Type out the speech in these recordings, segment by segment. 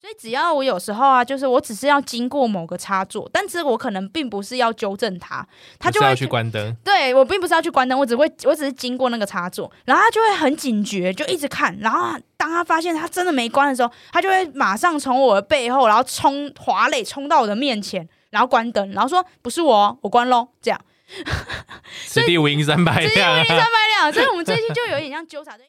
所以只要我有时候啊，就是我只是要经过某个插座，但是我可能并不是要纠正它，它就会要去关灯。对，我并不是要去关灯，我只会我只是经过那个插座，然后他就会很警觉，就一直看。然后当他发现他真的没关的时候，他就会马上从我的背后，然后冲滑垒冲到我的面前，然后关灯，然后说不是我，我关喽，这样。此地无银三百两，此地无银三百两。所以我们最近就有点像纠察队。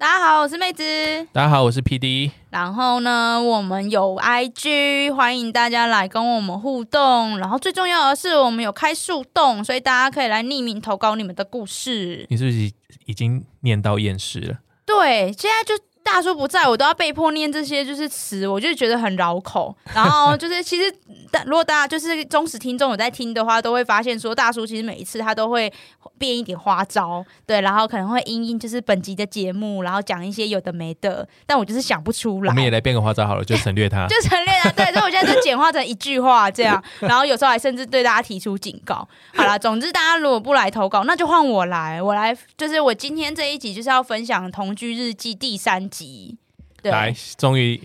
大家好，我是妹子。大家好，我是 PD。然后呢，我们有 IG，欢迎大家来跟我们互动。然后最重要的是，我们有开树洞，所以大家可以来匿名投稿你们的故事。你是不是已经念到厌世了？对，现在就。大叔不在，我都要被迫念这些就是词，我就觉得很绕口。然后就是其实，但如果大家就是忠实听众有在听的话，都会发现说大叔其实每一次他都会变一点花招，对，然后可能会因应就是本集的节目，然后讲一些有的没的，但我就是想不出来。我们也来变个花招好了，就省略他，就省略他。对，所以我现在就简化成一句话这样，然后有时候还甚至对大家提出警告。好了，总之大家如果不来投稿，那就换我来，我来就是我今天这一集就是要分享《同居日记》第三集。对，来，终于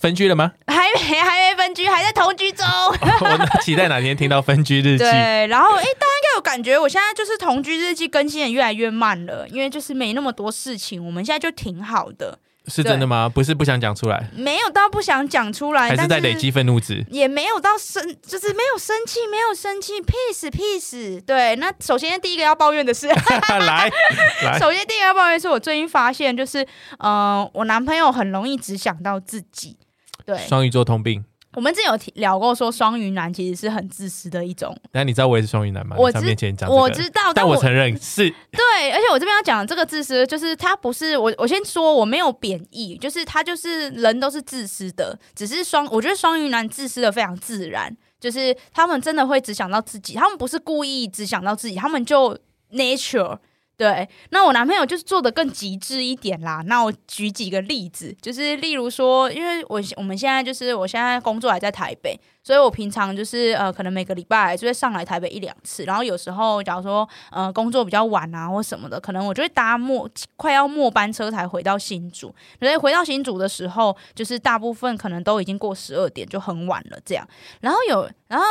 分居了吗？还没，还没分居，还在同居中。我期待哪天听到分居日记。对，然后哎，大家应该有感觉，我现在就是同居日记更新的越来越慢了，因为就是没那么多事情，我们现在就挺好的。是真的吗？不是不想讲出来，没有到不想讲出来，还是在累积愤怒值，也没有到生，就是没有生气，没有生气，peace peace。对，那首先第一个要抱怨的是，来，来，首先第一个要抱怨是我最近发现，就是嗯、呃，我男朋友很容易只想到自己，对，双鱼座通病。我们之前有聊过，说双鱼男其实是很自私的一种。那你知道我也是双鱼男吗？我知，我知道，但我承认是。对，而且我这边要讲这个自私，就是他不是我。我先说我没有贬义，就是他就是人都是自私的，只是双。我觉得双鱼男自私的非常自然，就是他们真的会只想到自己，他们不是故意只想到自己，他们就 nature。对，那我男朋友就是做的更极致一点啦。那我举几个例子，就是例如说，因为我我们现在就是我现在工作还在台北。所以我平常就是呃，可能每个礼拜就会上来台北一两次，然后有时候假如说呃工作比较晚啊或什么的，可能我就会搭末快要末班车才回到新竹。所以回到新竹的时候，就是大部分可能都已经过十二点，就很晚了这样。然后有然后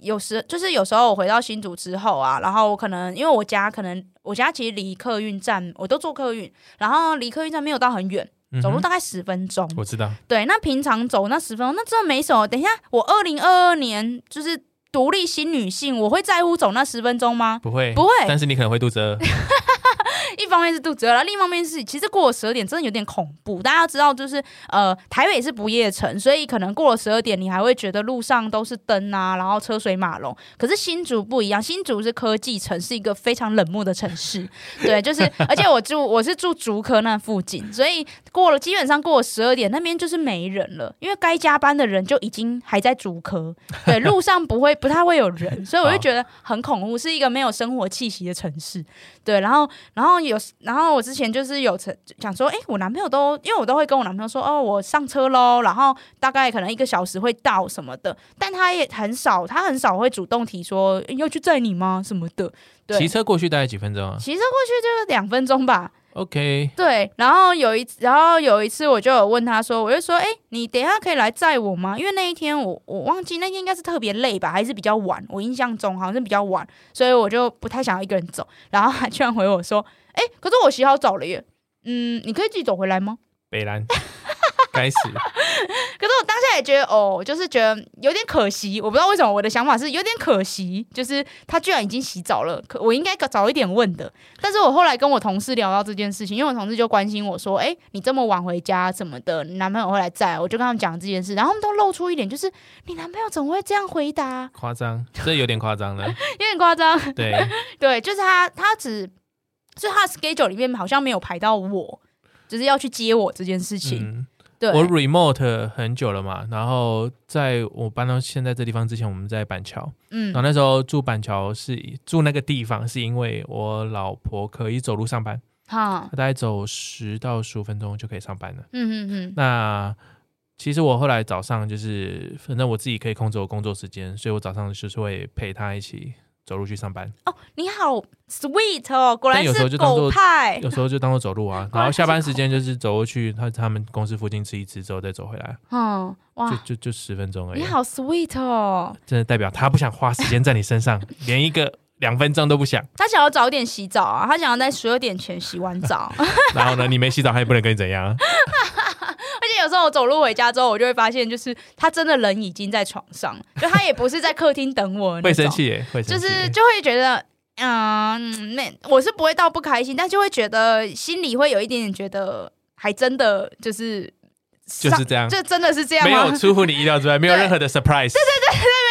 有时就是有时候我回到新竹之后啊，然后我可能因为我家可能我家其实离客运站我都坐客运，然后离客运站没有到很远。走路大概十分钟，我知道。对，那平常走那十分钟，那真的没什么。等一下，我二零二二年就是独立新女性，我会在乎走那十分钟吗？不会，不会。但是你可能会肚子饿。一方面是肚子饿了，另一方面是其实过了十二点真的有点恐怖。大家要知道，就是呃，台北是不夜城，所以可能过了十二点，你还会觉得路上都是灯啊，然后车水马龙。可是新竹不一样，新竹是科技城，是一个非常冷漠的城市。对，就是而且我住我是住竹科那附近，所以过了基本上过了十二点，那边就是没人了，因为该加班的人就已经还在竹科。对，路上不会不太会有人，所以我就觉得很恐怖，是一个没有生活气息的城市。对，然后然后。有，然后我之前就是有想想说，哎，我男朋友都，因为我都会跟我男朋友说，哦，我上车喽，然后大概可能一个小时会到什么的，但他也很少，他很少会主动提说要去载你吗什么的。对，骑车过去大概几分钟啊？骑车过去就是两分钟吧。OK，对，然后有一，然后有一次我就有问他说，我就说，哎，你等一下可以来载我吗？因为那一天我我忘记那天应该是特别累吧，还是比较晚，我印象中好像是比较晚，所以我就不太想要一个人走。然后他居然回我说。哎，可是我洗好澡了耶。嗯，你可以自己走回来吗？北兰，该死。可是我当下也觉得，哦，就是觉得有点可惜。我不知道为什么，我的想法是有点可惜，就是他居然已经洗澡了，可我应该早一点问的。但是我后来跟我同事聊到这件事情，因为我同事就关心我说，哎，你这么晚回家什么的，你男朋友会来在？我就跟他们讲这件事，然后他们都露出一点，就是你男朋友怎么会这样回答？夸张，这有点夸张了，有点夸张。对对，就是他，他只。所以他的 schedule 里面好像没有排到我，就是要去接我这件事情。嗯、对，我 remote 很久了嘛，然后在我搬到现在这地方之前，我们在板桥。嗯，然后那时候住板桥是住那个地方，是因为我老婆可以走路上班，好，大概走十到十五分钟就可以上班了。嗯嗯嗯。那其实我后来早上就是，反正我自己可以控制我工作时间，所以我早上就是会陪他一起走路去上班。哦，你好 sweet 哦，果然是有时候就当狗派。有时候就当做走路啊，然后下班时间就是走过去他他们公司附近吃一吃之后再走回来。嗯，哇，就就就十分钟而已。你好 sweet 哦，真的代表他不想花时间在你身上，连一个。两分钟都不想，他想要早点洗澡啊！他想要在十二点前洗完澡。然后呢，你没洗澡，他也不能跟你怎样。有时候我走路回家之后，我就会发现，就是他真的人已经在床上，就他也不是在客厅等我。会生气耶，会生气，就是就会觉得，嗯，那我是不会到不开心，但就会觉得心里会有一点点觉得，还真的就是就是这样，就真的是这样，没有出乎你意料之外，没有任何的 surprise。对对对。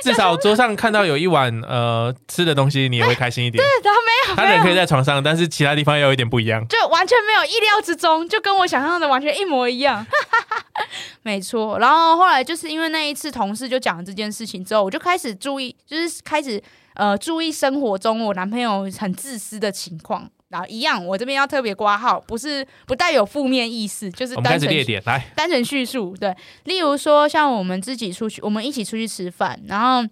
至少桌上看到有一碗呃吃的东西，你也会开心一点。对，他没有，他人可以在床上，但是其他地方又有一点不一样，就完全没有意料之中，就跟我想象的完全一模一样。没错，然后后来就是因为那一次同事就讲了这件事情之后，我就开始注意，就是开始呃注意生活中我男朋友很自私的情况。然后一样，我这边要特别挂号，不是不带有负面意思，就是单纯列点来单纯叙述。对，例如说像我们自己出去，我们一起出去吃饭，然后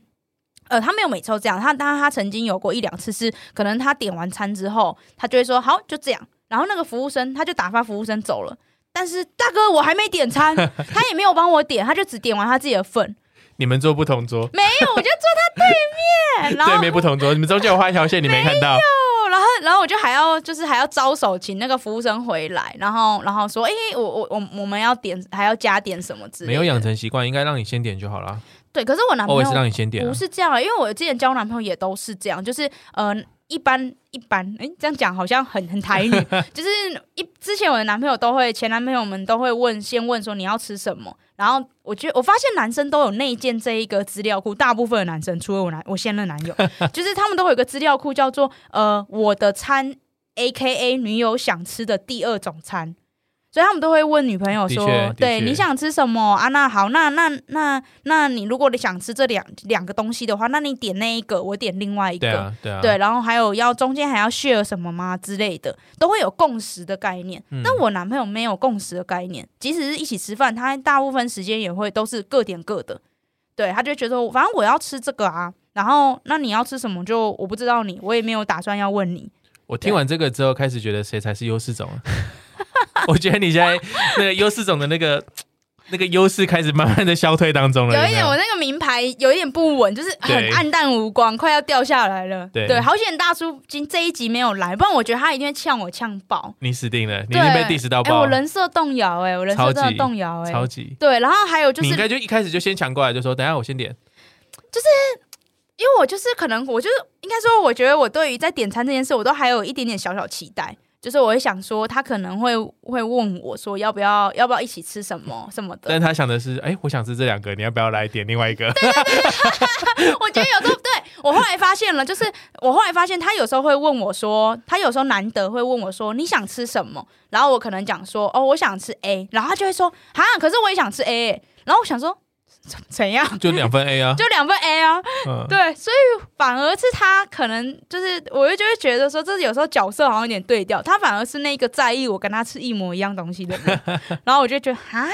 呃，他没有每次这样，他他他曾经有过一两次是，可能他点完餐之后，他就会说好就这样，然后那个服务生他就打发服务生走了，但是大哥我还没点餐，他也没有帮我点，他就只点完他自己的份。你们坐不同桌？没有，我就坐他对面，然后对面不同桌，你们中间有画一条线，你没看到。然后，然后我就还要，就是还要招手请那个服务生回来，然后，然后说，哎，我我我我们要点，还要加点什么之类的。没有养成习惯，应该让你先点就好了。对，可是我男朋友是让你先点，不是这样啊，因为我之前交男朋友也都是这样，就是呃。一般一般，哎，这样讲好像很很台语，就是一之前我的男朋友都会，前男朋友们都会问，先问说你要吃什么，然后我觉得我发现男生都有内建这一个资料库，大部分的男生，除了我男我现任男友，就是他们都会有一个资料库叫做呃我的餐，AKA 女友想吃的第二种餐。所以他们都会问女朋友说：“对，你想吃什么啊？那好，那那那那你如果你想吃这两两个东西的话，那你点那一个，我点另外一个，对啊，对啊，对，然后还有要中间还要 share 什么吗之类的，都会有共识的概念。但我男朋友没有共识的概念，即使是一起吃饭，他大部分时间也会都是各点各的。对，他就觉得反正我要吃这个啊，然后那你要吃什么就我不知道你，我也没有打算要问你。我听完这个之后，开始觉得谁才是优势种啊？我觉得你现在那个优势种的那个那个优势开始慢慢的消退当中了。有一点，我那个名牌有一点不稳，就是很暗淡无光，快要掉下来了。对，对，好险大叔今这一集没有来，不然我觉得他一定会呛我呛爆。你死定了，你已经被 diss 到爆。哎，我人设动摇，哎，我人设真的动摇，哎，超级。对，然后还有就是，你应该就一开始就先抢过来，就说等下我先点。就是因为我就是可能我就是应该说，我觉得我对于在点餐这件事，我都还有一点点小小期待。就是我会想说，他可能会会问我说，要不要要不要一起吃什么什么的。但他想的是，哎、欸，我想吃这两个，你要不要来点另外一个？对对对，我觉得有时候对我后来发现了，就是我后来发现他有时候会问我说，他有时候难得会问我说，你想吃什么？然后我可能讲说，哦，我想吃 A，然后他就会说，啊，可是我也想吃 A，然后我想说。怎样？就两份 A 啊，就两份 A 啊，嗯、对，所以反而是他可能就是，我就就会觉得说，这有时候角色好像有点对调，他反而是那个在意我跟他吃一模一样东西的人，然后我就觉得啊，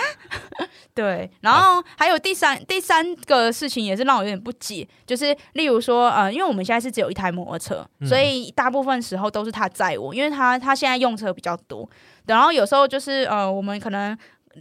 对，然后还有第三第三个事情也是让我有点不解，就是例如说，呃，因为我们现在是只有一台摩托车，所以大部分时候都是他载我，因为他他现在用车比较多，然后有时候就是呃，我们可能。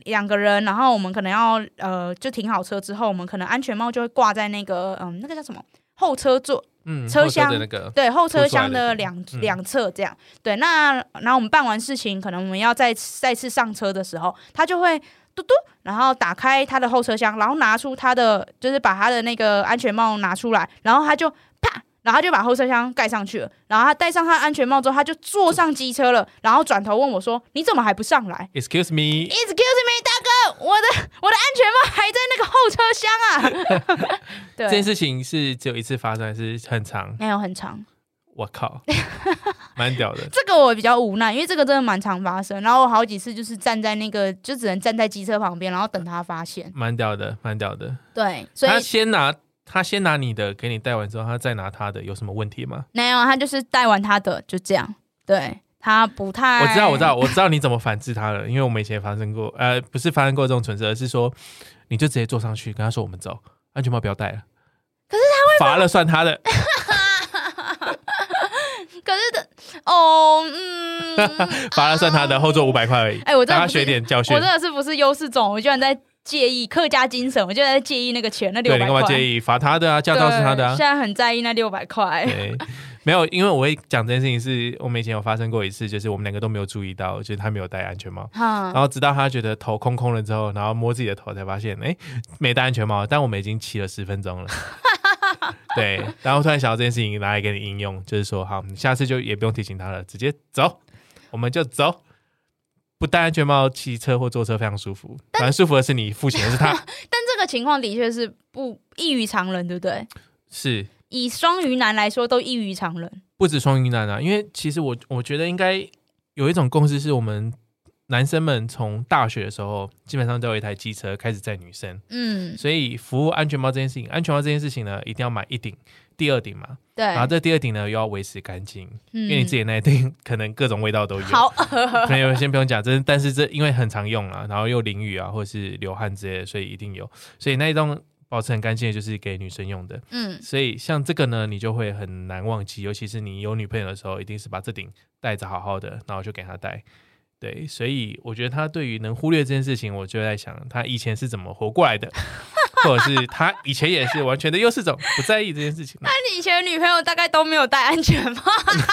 两个人，然后我们可能要呃，就停好车之后，我们可能安全帽就会挂在那个嗯，那个叫什么后车座，嗯，车厢的、那个、对后车厢的两两侧这样。嗯、对，那然后我们办完事情，可能我们要再再次上车的时候，他就会嘟嘟，然后打开他的后车厢，然后拿出他的，就是把他的那个安全帽拿出来，然后他就啪。然后他就把后车厢盖上去了，然后他戴上他安全帽之后，他就坐上机车了，然后转头问我说：“你怎么还不上来？”Excuse me，Excuse me，大哥，我的我的安全帽还在那个后车厢啊。对，这件事情是只有一次发生，还是很长？没有很长。我靠，蛮屌的。这个我比较无奈，因为这个真的蛮常发生。然后我好几次就是站在那个，就只能站在机车旁边，然后等他发现。蛮屌的，蛮屌的。对，所以他先拿。他先拿你的给你带完之后，他再拿他的，有什么问题吗？没有，他就是带完他的就这样。对，他不太，我知道，我知道，我知道你怎么反制他了，因为我们以前发生过，呃，不是发生过这种蠢事，而是说你就直接坐上去跟他说我们走，安全帽不要戴了。可是他会罚了算他的。可是的哦，嗯，罚了算他的，后座五百块而已。哎、欸，我真的他学点教训，我真的是不是优势种，我居然在介意客家精神，我就在介意那个钱，那六百块。对，你干嘛介意？罚他的啊，驾照是他的啊。现在很在意那六百块。对。没有，因为我会讲这件事情，是我们以前有发生过一次，就是我们两个都没有注意到，就是他没有戴安全帽，哈、然后直到他觉得头空空了之后，然后摸自己的头才发现，哎，没戴安全帽，但我们已经骑了十分钟了，对，然后突然想到这件事情拿来给你应用，就是说，好，下次就也不用提醒他了，直接走，我们就走，不戴安全帽骑车或坐车非常舒服，反正舒服的是你，付钱的是他，但这个情况的确是不异于常人，对不对？是。以双鱼男来说，都异于常人。不止双鱼男啊，因为其实我我觉得应该有一种共识，是我们男生们从大学的时候，基本上都有一台机车开始载女生。嗯，所以服务安全帽这件事情，安全帽这件事情呢，一定要买一顶，第二顶嘛。对。然后这第二顶呢，又要维持干净，嗯、因为你自己那一顶可能各种味道都有。好，朋友先不用讲，这但是这因为很常用啊，然后又淋雨啊，或者是流汗之类的，所以一定有。所以那一栋。保持很干净的就是给女生用的，嗯，所以像这个呢，你就会很难忘记，尤其是你有女朋友的时候，一定是把这顶戴着好好的，然后就给她戴。对，所以我觉得他对于能忽略这件事情，我就在想他以前是怎么活过来的，或者是他以前也是完全的优势种，不在意这件事情。那你以前的女朋友大概都没有戴安全帽，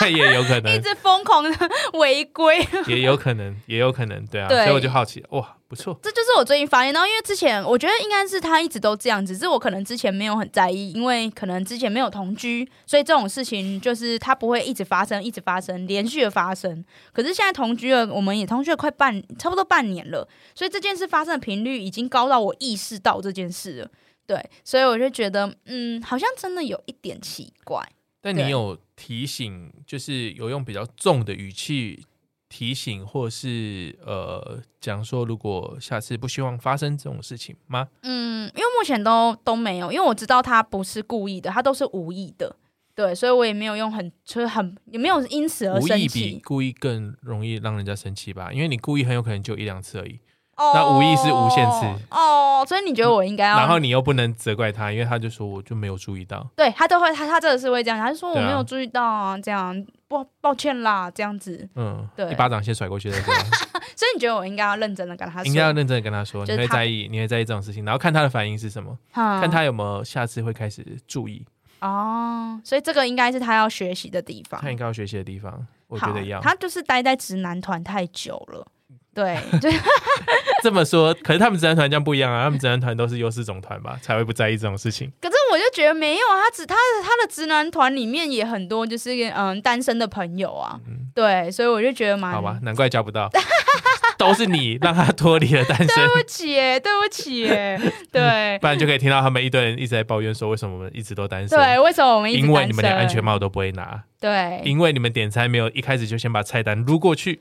那也有可能一直疯狂的违规，也有可能，也有可能，对啊，对所以我就好奇，哇。不错，这就是我最近发现然后，因为之前我觉得应该是他一直都这样子，只是我可能之前没有很在意，因为可能之前没有同居，所以这种事情就是他不会一直发生，一直发生，连续的发生。可是现在同居了，我们也同居了快半，差不多半年了，所以这件事发生的频率已经高到我意识到这件事了。对，所以我就觉得，嗯，好像真的有一点奇怪。但你有提醒，就是有用比较重的语气。提醒或是呃讲说，如果下次不希望发生这种事情吗？嗯，因为目前都都没有，因为我知道他不是故意的，他都是无意的，对，所以我也没有用很就是很也没有因此而生气。无意比故意更容易让人家生气吧？因为你故意很有可能就一两次而已。那无意是无限次哦，所以你觉得我应该要？然后你又不能责怪他，因为他就说我就没有注意到。对他都会，他他真的是会这样，他就说我没有注意到啊，这样不抱歉啦，这样子。嗯，对，一巴掌先甩过去再说。所以你觉得我应该要认真的跟他说？应该要认真的跟他说，你会在意，你会在意这种事情，然后看他的反应是什么，看他有没有下次会开始注意。哦，所以这个应该是他要学习的地方。他应该要学习的地方，我觉得要。他就是待在直男团太久了。对，就这么说，可是他们直男团这样不一样啊，他们直男团都是优势种团吧，才会不在意这种事情。可是我就觉得没有啊，他只他的他的直男团里面也很多，就是嗯单身的朋友啊，嗯、对，所以我就觉得蛮好吧，难怪交不到，都是你让他脱离了单身。对不起，对不起，对，不然就可以听到他们一堆人一直在抱怨说，为什么我们一直都单身？对，为什么我们一直单身？因为你们连安全帽都不会拿，对，因为你们点餐没有一开始就先把菜单撸过去。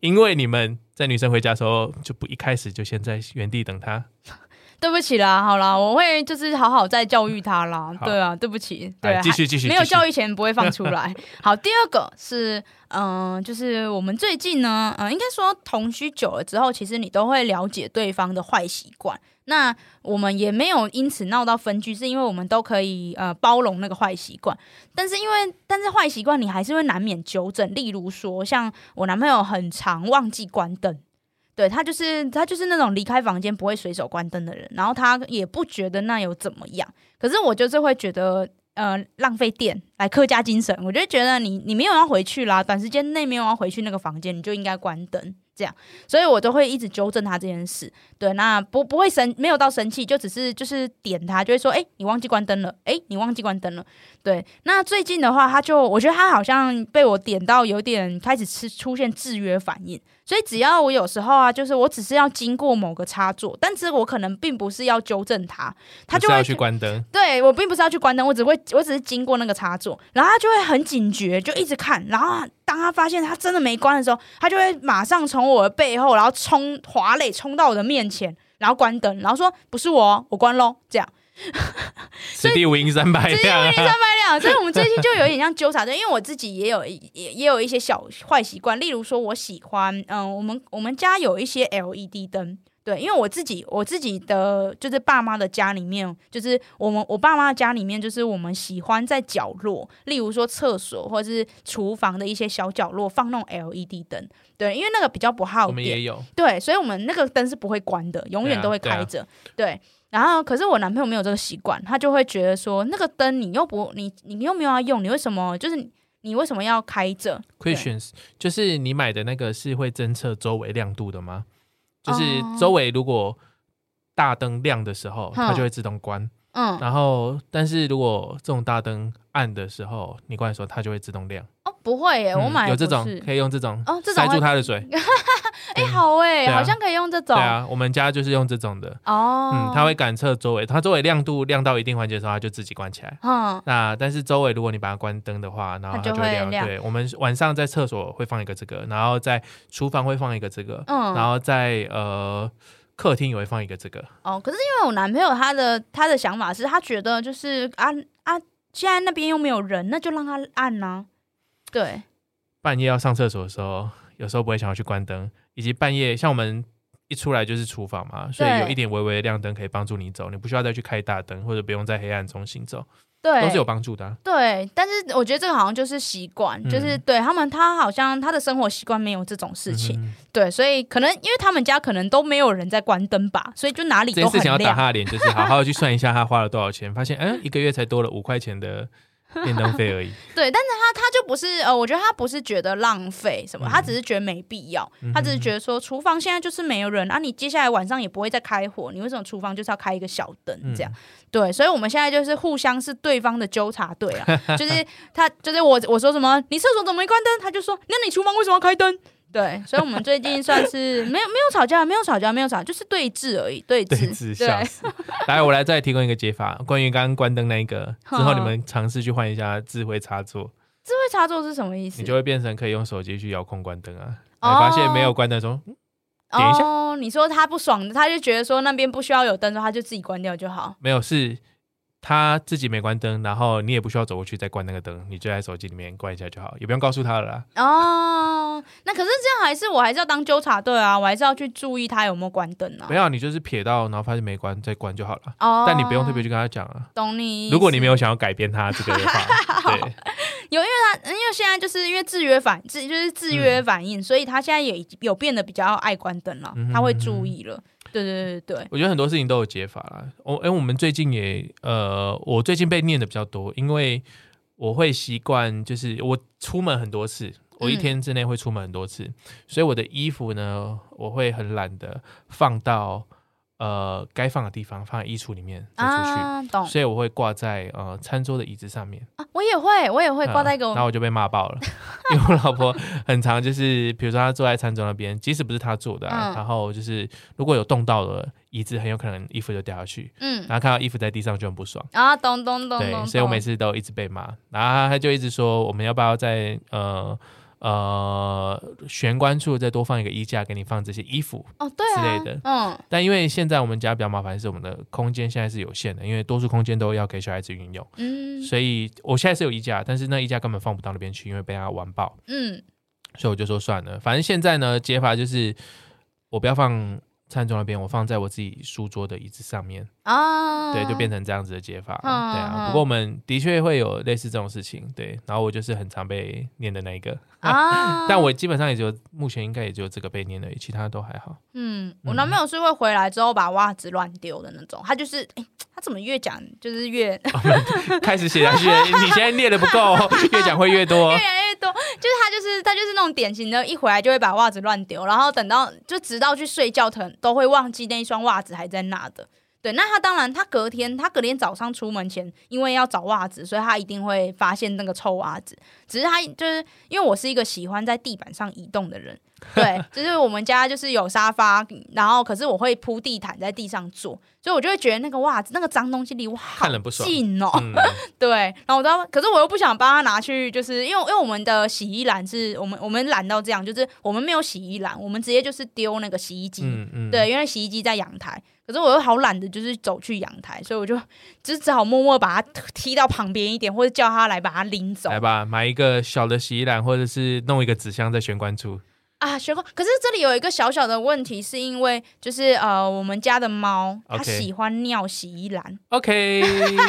因为你们在女生回家的时候就不一开始就先在原地等她，对不起啦，好啦，我会就是好好再教育她啦。对啊，对不起，对，继续继续，没有教育前不会放出来。好，第二个是，嗯、呃，就是我们最近呢，嗯、呃，应该说同居久了之后，其实你都会了解对方的坏习惯。那我们也没有因此闹到分居，是因为我们都可以呃包容那个坏习惯。但是因为但是坏习惯你还是会难免纠正，例如说像我男朋友很常忘记关灯，对，他就是他就是那种离开房间不会随手关灯的人，然后他也不觉得那有怎么样，可是我就是会觉得呃浪费电，来客家精神，我就觉得你你没有要回去啦，短时间内没有要回去那个房间，你就应该关灯。这样，所以我都会一直纠正他这件事。对，那不不会生，没有到生气，就只是就是点他，就会说：“哎，你忘记关灯了。”哎，你忘记关灯了。对，那最近的话，他就我觉得他好像被我点到，有点开始吃出现制约反应。所以只要我有时候啊，就是我只是要经过某个插座，但是我可能并不是要纠正他，他就会要去关灯。对，我并不是要去关灯，我只会我只是经过那个插座，然后他就会很警觉，就一直看。然后当他发现他真的没关的时候，他就会马上从我的背后，然后冲滑垒冲到我的面前，然后关灯，然后说：“不是我，我关喽。”这样。此地无银三百两，此地无银三百两。啊，所以我们最近就有点像纠察队，因为我自己也有也也有一些小坏习惯，例如说我喜欢，嗯，我们我们家有一些 LED 灯。对，因为我自己我自己的就是爸妈的家里面，就是我们我爸妈的家里面，就是我们喜欢在角落，例如说厕所或者是厨房的一些小角落放那种 LED 灯。对，因为那个比较不耗电。我们也有。对，所以我们那个灯是不会关的，永远都会开着。对，啊对，啊、对，然后可是我男朋友没有这个习惯，他就会觉得说，那个灯你又不你你又没有要用，你为什么就是你为什么要开着？Questions，就是你买的那个是会侦测周围亮度的吗？就是周围如果大灯亮的时候，它就会自动关。嗯，然后但是如果这种大灯暗的时候，你关的时候，它就会自动亮。哦，不会耶，我买有这种可以用这种哦，塞住它的水。哎，好哎，好像可以用这种。对啊，我们家就是用这种的。哦，嗯，它会感测周围，它周围亮度亮到一定环节的时候，它就自己关起来。嗯，那但是周围如果你把它关灯的话，然后它就会亮。对，我们晚上在厕所会放一个这个，然后在厨房会放一个这个，嗯，然后在呃。客厅也会放一个这个哦，可是因为我男朋友他的他的想法是他觉得就是啊啊，现在那边又没有人，那就让他按呢、啊。对，半夜要上厕所的时候，有时候不会想要去关灯，以及半夜像我们一出来就是厨房嘛，所以有一点微微的亮灯可以帮助你走，你不需要再去开大灯，或者不用在黑暗中行走。对，都是有帮助的啊。对，但是我觉得这个好像就是习惯，嗯、就是对他们，他好像他的生活习惯没有这种事情。嗯、对，所以可能因为他们家可能都没有人在关灯吧，所以就哪里都很亮。这件事情要打他的脸，就是好好去算一下他花了多少钱，发现嗯，一个月才多了五块钱的。电灯费而已。对，但是他他就不是呃，我觉得他不是觉得浪费什么，嗯、他只是觉得没必要。嗯、他只是觉得说，厨房现在就是没有人啊，你接下来晚上也不会再开火，你为什么厨房就是要开一个小灯这样？嗯、对，所以我们现在就是互相是对方的纠察队啊，就是他就是我我说什么，你厕所怎么没关灯？他就说，那你厨房为什么要开灯？对，所以，我们最近算是 没有没有吵架，没有吵架，没有吵，就是对峙而已，对峙。对峙，笑死。对来，我来再提供一个解法，关于刚刚关灯那一个，之后你们尝试去换一下智慧插座。智慧插座是什么意思？你就会变成可以用手机去遥控关灯啊。你发现没有关灯说，点一下。哦，你说他不爽，他就觉得说那边不需要有灯，他就自己关掉就好。没有是。他自己没关灯，然后你也不需要走过去再关那个灯，你就在手机里面关一下就好，也不用告诉他了啦。哦，那可是这样还是我还是要当纠察队啊，我还是要去注意他有没有关灯啊。没有，你就是瞥到，然后发现没关再关就好了。哦，但你不用特别去跟他讲啊。懂你。如果你没有想要改变他这个的话，对。有，因为他因为现在就是因为制约反制就是制约反应，嗯、所以他现在也有变得比较爱关灯了，嗯、他会注意了。对对对对，我觉得很多事情都有解法啦。我哎，我们最近也呃，我最近被念的比较多，因为我会习惯，就是我出门很多次，我一天之内会出门很多次，嗯、所以我的衣服呢，我会很懒得放到。呃，该放的地方放在衣橱里面走出去，啊、懂。所以我会挂在呃餐桌的椅子上面啊。我也会，我也会挂在一个、嗯。然后我就被骂爆了，因为我老婆很常就是，比如说她坐在餐桌那边，即使不是她坐的、啊，嗯、然后就是如果有动到了椅子，很有可能衣服就掉下去。嗯，然后看到衣服在地上就很不爽啊，咚咚咚。对，所以我每次都一直被骂，然后他就一直说，我们要不要在呃。呃，玄关处再多放一个衣架，给你放这些衣服哦，对之类的。嗯，但因为现在我们家比较麻烦，是我们的空间现在是有限的，因为多数空间都要给小孩子运用。嗯，所以我现在是有衣架，但是那衣架根本放不到那边去，因为被他玩爆。嗯，所以我就说算了，反正现在呢，解法就是我不要放。餐桌那边，我放在我自己书桌的椅子上面啊，对，就变成这样子的解法，嗯、对啊。不过我们的确会有类似这种事情，对。然后我就是很常被念的那一个 啊，啊但我基本上也就目前应该也只有这个被念而已，其他都还好。嗯，我男朋友是会回来之后把袜子乱丢的那种，他就是，哎、欸，他怎么越讲就是越开始写下去，你现在念的不够，越讲会越多。就是他，就是他，就是那种典型的，一回来就会把袜子乱丢，然后等到就直到去睡觉，疼都会忘记那一双袜子还在那的。对，那他当然，他隔天，他隔天早上出门前，因为要找袜子，所以他一定会发现那个臭袜子。只是他就是因为我是一个喜欢在地板上移动的人，对，就是我们家就是有沙发，然后可是我会铺地毯在地上坐，所以我就会觉得那个袜子那个脏东西离我好近哦。嗯、对，然后我都，可是我又不想帮他拿去，就是因为因为我们的洗衣篮是我们我们懒到这样，就是我们没有洗衣篮，我们直接就是丢那个洗衣机，嗯嗯、对，因为洗衣机在阳台。可是我又好懒得，就是走去阳台，所以我就 只只好默默把它踢到旁边一点，或者叫他来把它拎走。来吧，买一个小的洗衣篮，或者是弄一个纸箱在玄关处。啊，玄关。可是这里有一个小小的问题，是因为就是呃，我们家的猫它喜欢尿洗衣篮。OK，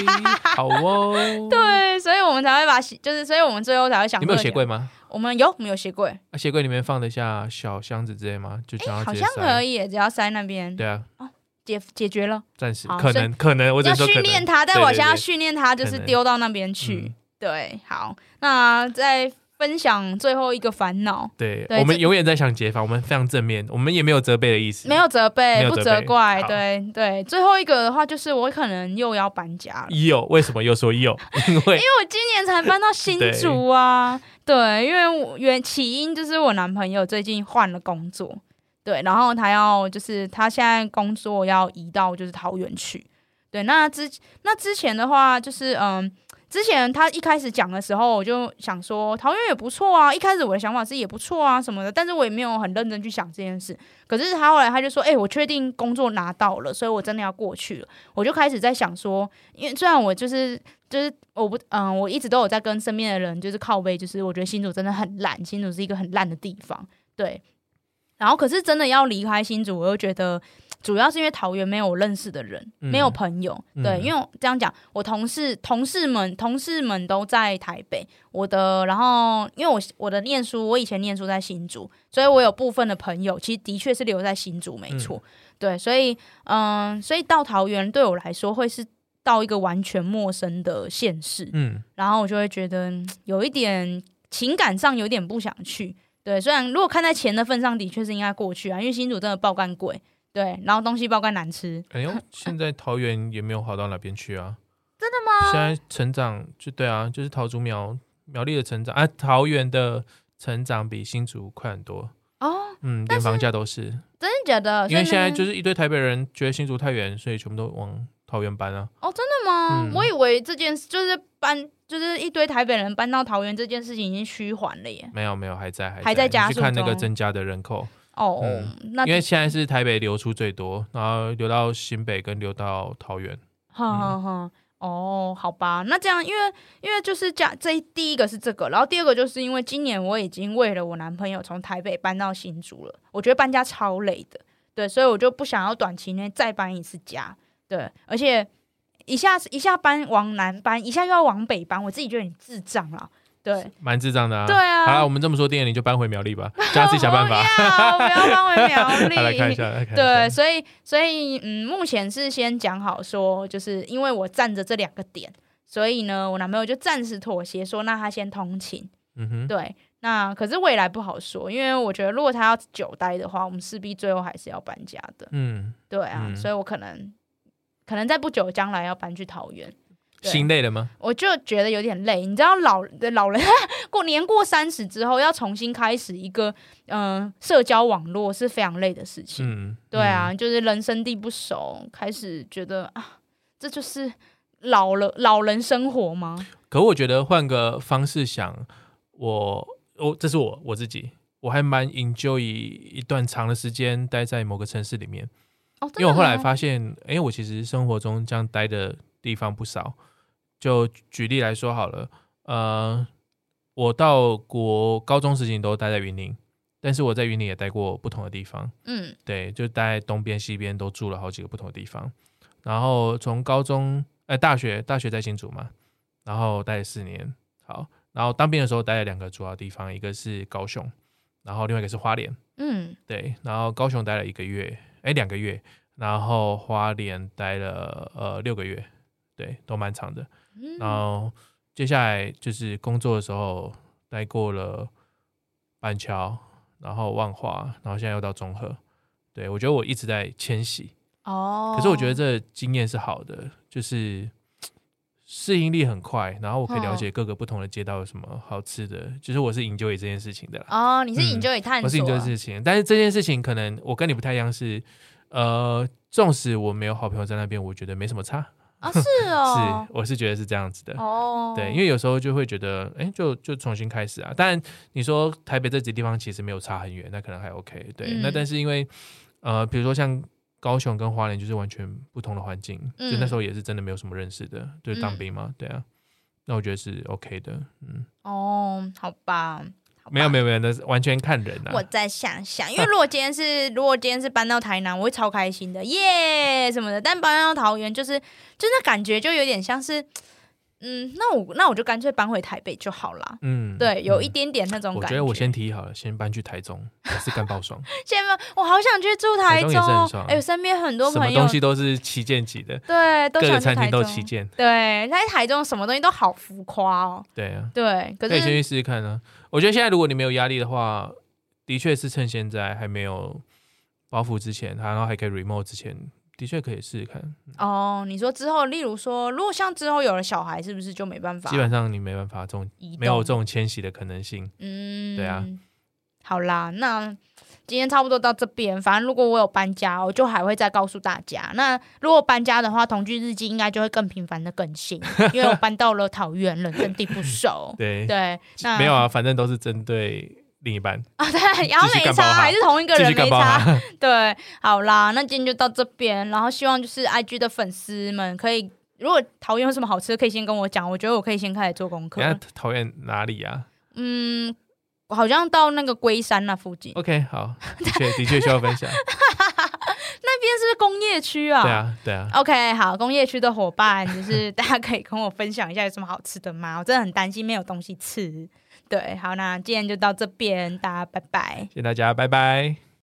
好哦。对，所以我们才会把洗，就是所以我们最后才会想。你们有鞋柜吗？我们有，我们有鞋柜。啊，鞋柜里面放得下小箱子之类吗？就只要、欸、好像可以，只要塞那边。对啊。哦解解决了，暂时可能可能我只说要训练它，但我现在要训练它，就是丢到那边去。对，好，那再分享最后一个烦恼。对，我们永远在想解法，我们非常正面，我们也没有责备的意思，没有责备，不责怪。对对，最后一个的话就是我可能又要搬家了。又为什么又说又？因为因为我今年才搬到新竹啊。对，因为我原起因就是我男朋友最近换了工作。对，然后他要就是他现在工作要移到就是桃园去。对，那之那之前的话就是嗯，之前他一开始讲的时候，我就想说桃园也不错啊。一开始我的想法是也不错啊什么的，但是我也没有很认真去想这件事。可是他后来他就说，哎、我确定工作拿到了，所以我真的要过去了。我就开始在想说，因为虽然我就是就是我不嗯，我一直都有在跟身边的人就是靠背，就是我觉得新竹真的很烂，新竹是一个很烂的地方。对。然后，可是真的要离开新竹，我又觉得主要是因为桃园没有认识的人，嗯、没有朋友。对，嗯、因为这样讲，我同事、同事们、同事们都在台北。我的，然后因为我我的念书，我以前念书在新竹，所以我有部分的朋友，其实的确是留在新竹，没错。嗯、对，所以嗯，所以到桃园对我来说，会是到一个完全陌生的县市。嗯，然后我就会觉得有一点情感上有点不想去。对，虽然如果看在钱的份上，的确是应该过去啊，因为新竹真的爆干贵，对，然后东西爆干难吃。哎呦，现在桃园也没有好到哪边去啊？真的吗？现在成长就对啊，就是桃竹苗苗栗的成长啊，桃园的成长比新竹快很多哦。嗯，连房价都是。真的假的？因为现在就是一堆台北人觉得新竹太远，所以全部都往桃园搬啊。哦，真的吗？嗯、我以为这件事就是搬。就是一堆台北人搬到桃园这件事情已经虚缓了耶。没有没有，还在还在，加速。去看那个增加的人口哦，嗯、那因为现在是台北流出最多，然后流到新北跟流到桃园。哈哈哈，哦，好吧，那这样，因为因为就是这样，这第一个是这个，然后第二个就是因为今年我已经为了我男朋友从台北搬到新竹了，我觉得搬家超累的，对，所以我就不想要短期内再搬一次家，对，而且。一下一下搬往南搬，一下又要往北搬，我自己觉得你智障了。对，蛮智障的啊。对啊。好了，我们这么说，电影你就搬回苗栗吧，叫他自己想办法。不要，不要搬回苗 栗。来看一下，来看一下。对，所以，所以，嗯，目前是先讲好说，就是因为我站着这两个点，所以呢，我男朋友就暂时妥协说，那他先通勤。嗯哼。对，那可是未来不好说，因为我觉得如果他要久待的话，我们势必最后还是要搬家的。嗯。对啊，嗯、所以我可能。可能在不久将来要搬去桃园，心累了吗？我就觉得有点累。你知道老的老人过年过三十之后，要重新开始一个嗯、呃、社交网络是非常累的事情。嗯，对啊，嗯、就是人生地不熟，开始觉得啊，这就是老了老人生活吗？可我觉得换个方式想，我我这是我我自己，我还蛮 enjoy 一段长的时间待在某个城市里面。哦、因为我后来发现，哎、欸，我其实生活中这样待的地方不少。就举例来说好了，呃，我到国高中时期都待在云林，但是我在云林也待过不同的地方。嗯，对，就待东边、西边都住了好几个不同的地方。然后从高中，哎、欸，大学，大学在新竹嘛，然后待了四年。好，然后当兵的时候待了两个主要地方，一个是高雄，然后另外一个是花莲。嗯，对，然后高雄待了一个月。哎，两个月，然后花莲待了呃六个月，对，都蛮长的。然后接下来就是工作的时候待过了板桥，然后万华，然后现在又到中和。对，我觉得我一直在迁徙哦，可是我觉得这经验是好的，就是适应力很快，然后我可以了解各个不同的街道有什么好吃的，就是我是 enjoy 这件事情的啦。哦，你是 enjoy 探索，我是 enjoy 事情，但是这件事情可能我跟你不太一样，是呃，纵使我没有好朋友在那边，我觉得没什么差啊。是哦，是，我是觉得是这样子的哦。对，因为有时候就会觉得，哎，就就重新开始啊。当然你说台北这几个地方其实没有差很远，那可能还 OK。对，嗯、那但是因为呃，比如说像。高雄跟花莲就是完全不同的环境，嗯就那时候也是真的没有什么认识的，就是当兵嘛，对啊，那我觉得是 OK 的，嗯，哦，好吧。没有没有没有，那是完全看人啊。我再想想，因为如果今天是 如果今天是搬到台南，我会超开心的，耶、什么的。但搬到桃园，就是就那感觉就有点像是，嗯，那我那我就干脆搬回台北就好了。嗯，对，有一嗯点点那种感觉。我觉得我先提议好了，先搬去台中，还是干爆爽，现在我好想去住台中哎、我身边很多什么朋友东西都是旗舰级的，对都各个餐厅都。旗舰，对，在台中什么东西都好浮夸哦。对啊，对，可可以先去试试看啊。我觉得现在如果你没有压力的话，的确是趁现在还没有包袱之前，然后还可以 remote 之前，的确可以试试看。哦，你说之后，例如说，如果像之后有了小孩，是不是就没办法？基本上你没办法这种没有这种迁徙的可能性。嗯，对啊。好啦，那今天差不多到这边。反正如果我有搬家，我就还会再告诉大家。那如果搬家的话，同居日记应该就会更频繁的更新，因为我搬到了桃园，人生地不熟。对，对，那没有啊，反正都是针对另一半，啊，对，然后没差，还是同一个人没差。对，好啦，那今天就到这边。然后希望就是 IG 的粉丝们可以，如果桃园有什么好吃的，可以先跟我讲。我觉得我可以先开始做功课人。家讨厌哪里啊嗯，我好像到那个龟山那附近，？OK，好，的确的确需要分享。那边是不是工业区啊？对。啊，对啊，OK，好，工业区的伙伴，就是大家可以跟我分享一下有什么好吃的吗？我真的很担心没有东西吃。对，好，那今天就到这边，大家拜拜。谢谢大家，拜拜。